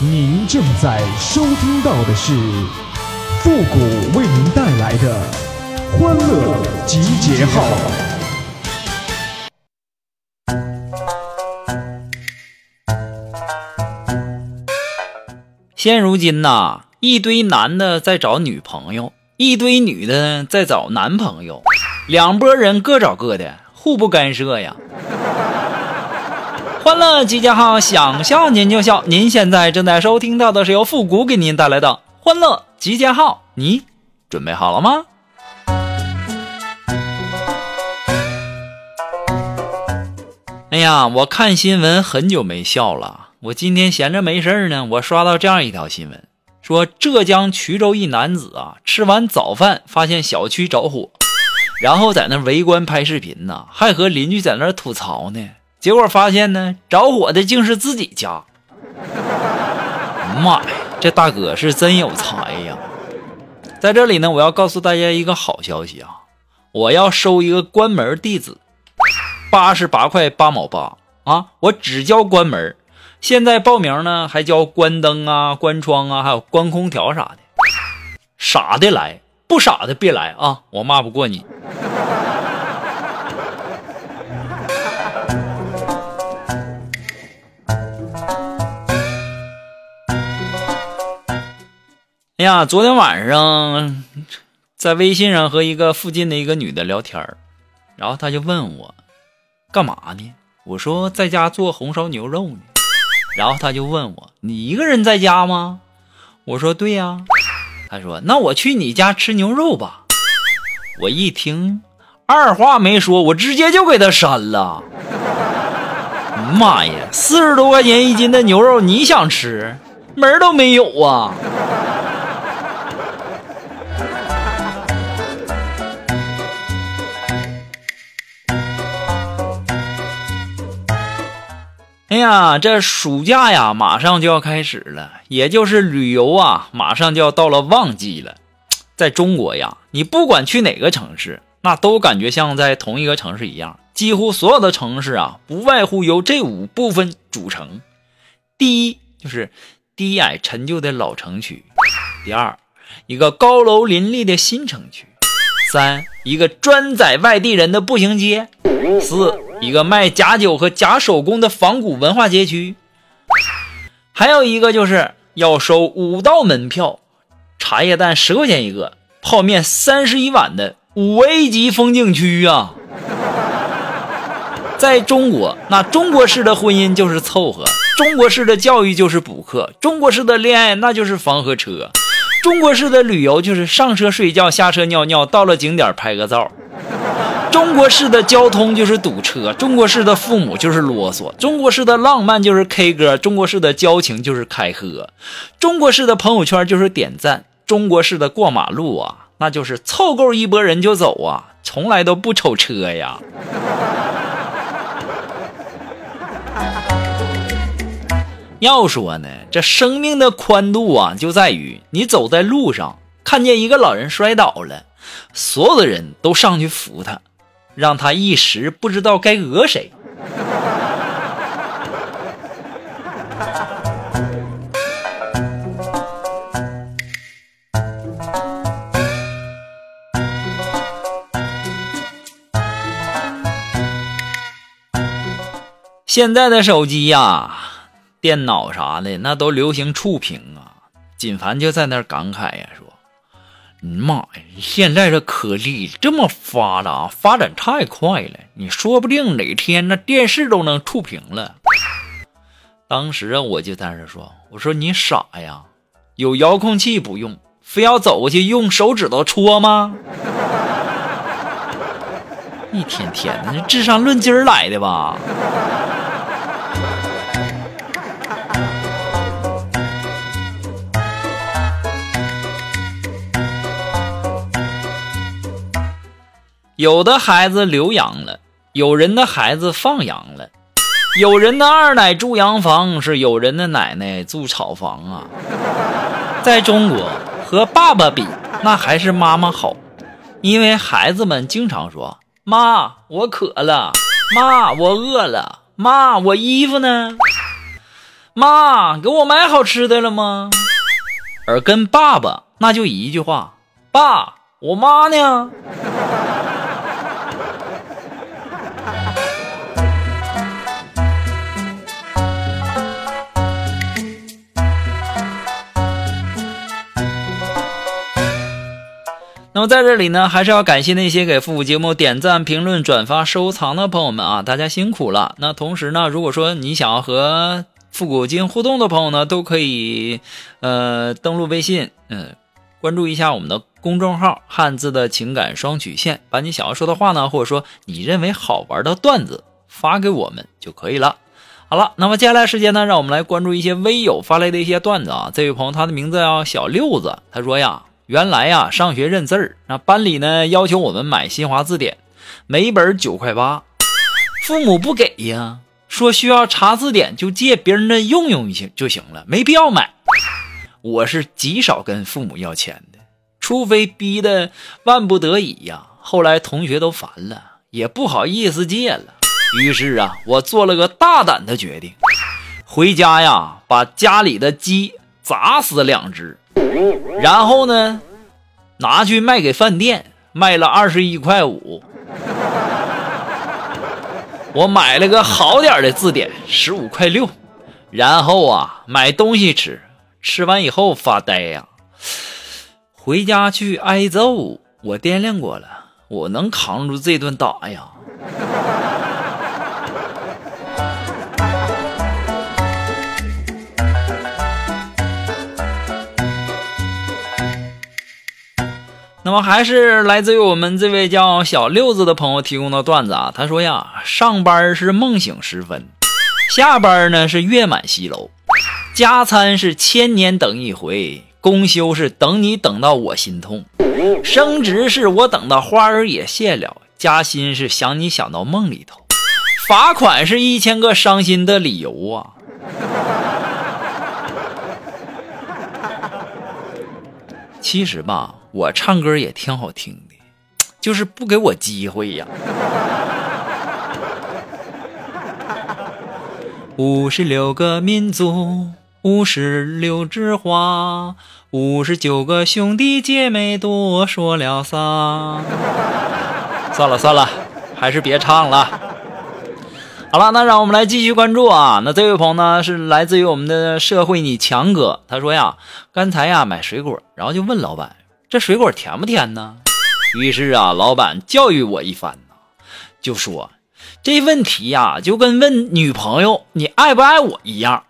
您正在收听到的是复古为您带来的欢乐集结号。现如今呐，一堆男的在找女朋友，一堆女的在找男朋友，两拨人各找各的，互不干涉呀。欢乐集结号，想笑您就笑。您现在正在收听到的是由复古给您带来的欢乐集结号，你准备好了吗？哎呀，我看新闻很久没笑了。我今天闲着没事呢，我刷到这样一条新闻，说浙江衢州一男子啊，吃完早饭发现小区着火，然后在那围观拍视频呢，还和邻居在那吐槽呢。结果发现呢，着火的竟是自己家。妈呀，这大哥是真有才呀！在这里呢，我要告诉大家一个好消息啊，我要收一个关门弟子，八十八块八毛八啊，我只教关门。现在报名呢，还教关灯啊、关窗啊，还有关空调啥的。傻的来，不傻的别来啊！我骂不过你。哎呀，昨天晚上在微信上和一个附近的一个女的聊天然后她就问我干嘛呢？我说在家做红烧牛肉呢。然后他就问我：“你一个人在家吗？”我说：“对呀。”他说：“那我去你家吃牛肉吧。”我一听，二话没说，我直接就给他删了。妈呀，四十多块钱一斤的牛肉，你想吃，门都没有啊！哎呀，这暑假呀，马上就要开始了，也就是旅游啊，马上就要到了旺季了。在中国呀，你不管去哪个城市，那都感觉像在同一个城市一样。几乎所有的城市啊，不外乎由这五部分组成：第一，就是低矮陈旧的老城区；第二，一个高楼林立的新城区；三，一个专载外地人的步行街；四。一个卖假酒和假手工的仿古文化街区，还有一个就是要收五道门票，茶叶蛋十块钱一个，泡面三十一碗的五 A 级风景区啊！在中国，那中国式的婚姻就是凑合，中国式的教育就是补课，中国式的恋爱那就是房和车，中国式的旅游就是上车睡觉，下车尿尿，到了景点拍个照。中国式的交通就是堵车，中国式的父母就是啰嗦，中国式的浪漫就是 K 歌，中国式的交情就是开喝，中国式的朋友圈就是点赞，中国式的过马路啊，那就是凑够一波人就走啊，从来都不瞅车呀。要说呢，这生命的宽度啊，就在于你走在路上，看见一个老人摔倒了，所有的人都上去扶他。让他一时不知道该讹谁。现在的手机呀、电脑啥的，那都流行触屏啊。锦凡就在那感慨呀，说。妈呀！现在这科技这么发达，发展太快了，你说不定哪天那电视都能触屏了。当时啊，我就在那说：“我说你傻呀，有遥控器不用，非要走过去用手指头戳吗？一天天的，这智商论斤来的吧？”有的孩子留洋了，有人的孩子放羊了，有人的二奶住洋房，是有人的奶奶住草房啊。在中国，和爸爸比，那还是妈妈好，因为孩子们经常说：“妈，我渴了；妈，我饿了；妈，我衣服呢？”妈，给我买好吃的了吗？而跟爸爸那就一句话：爸，我妈呢？那么在这里呢，还是要感谢那些给复古节目点赞、评论、转发、收藏的朋友们啊，大家辛苦了。那同时呢，如果说你想要和复古进行互动的朋友呢，都可以呃登录微信，嗯，关注一下我们的公众号“汉字的情感双曲线”，把你想要说的话呢，或者说你认为好玩的段子发给我们就可以了。好了，那么接下来时间呢，让我们来关注一些微友发来的一些段子啊。这位朋友他的名字叫小六子，他说呀。原来呀，上学认字儿，那班里呢要求我们买新华字典，每本九块八，父母不给呀，说需要查字典就借别人的用用行就行了，没必要买。我是极少跟父母要钱的，除非逼得万不得已呀。后来同学都烦了，也不好意思借了。于是啊，我做了个大胆的决定，回家呀，把家里的鸡砸死两只。然后呢，拿去卖给饭店，卖了二十一块五。我买了个好点的字典，十五块六。然后啊，买东西吃，吃完以后发呆呀。回家去挨揍，我掂量过了，我能扛住这顿打呀。那么还是来自于我们这位叫小六子的朋友提供的段子啊。他说呀，上班是梦醒时分，下班呢是月满西楼，加餐是千年等一回，公休是等你等到我心痛，升职是我等到花儿也谢了，加薪是想你想到梦里头，罚款是一千个伤心的理由啊。其实吧。我唱歌也挺好听的，就是不给我机会呀。五十六个民族，五十六枝花，五十九个兄弟姐妹，多说了啥？算了算了，还是别唱了。好了，那让我们来继续关注啊。那这位朋友呢，是来自于我们的社会你强哥，他说呀，刚才呀买水果，然后就问老板。这水果甜不甜呢？于是啊，老板教育我一番呢，就说这问题呀，就跟问女朋友你爱不爱我一样，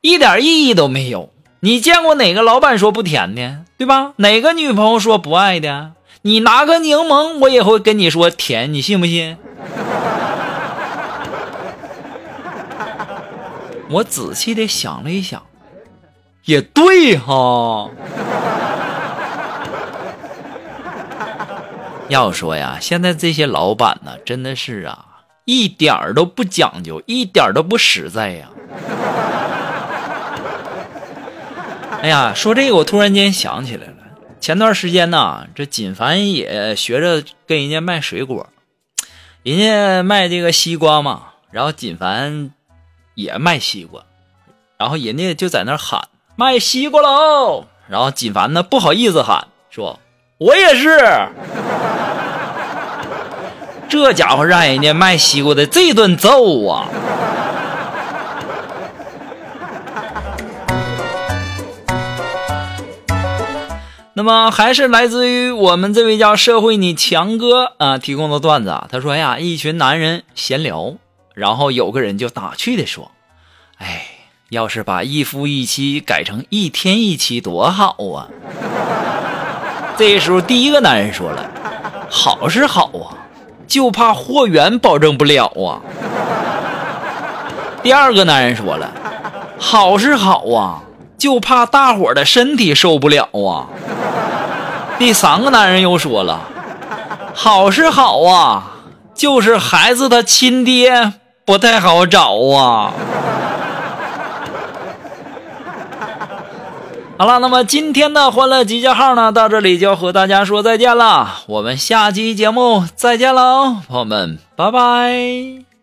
一点意义都没有。你见过哪个老板说不甜的，对吧？哪个女朋友说不爱的？你拿个柠檬，我也会跟你说甜，你信不信？我仔细的想了一想，也对哈。要说呀，现在这些老板呢，真的是啊，一点儿都不讲究，一点都不实在呀。哎呀，说这个我突然间想起来了，前段时间呢，这锦凡也学着跟人家卖水果，人家卖这个西瓜嘛，然后锦凡也卖西瓜，然后人家就在那喊卖西瓜喽，然后锦凡呢不好意思喊，说我也是。这家伙让人家卖西瓜的这顿揍啊！那么还是来自于我们这位叫社会你强哥啊提供的段子啊。他说呀，一群男人闲聊，然后有个人就打趣的说：“哎，要是把一夫一妻改成一天一妻多好啊！”这时候第一个男人说了：“好是好啊。”就怕货源保证不了啊！第二个男人说了：“好是好啊，就怕大伙的身体受不了啊。”第三个男人又说了：“好是好啊，就是孩子他亲爹不太好找啊。”好了，那么今天的欢乐集结号呢，到这里就要和大家说再见了。我们下期节目再见喽，朋友们，拜拜。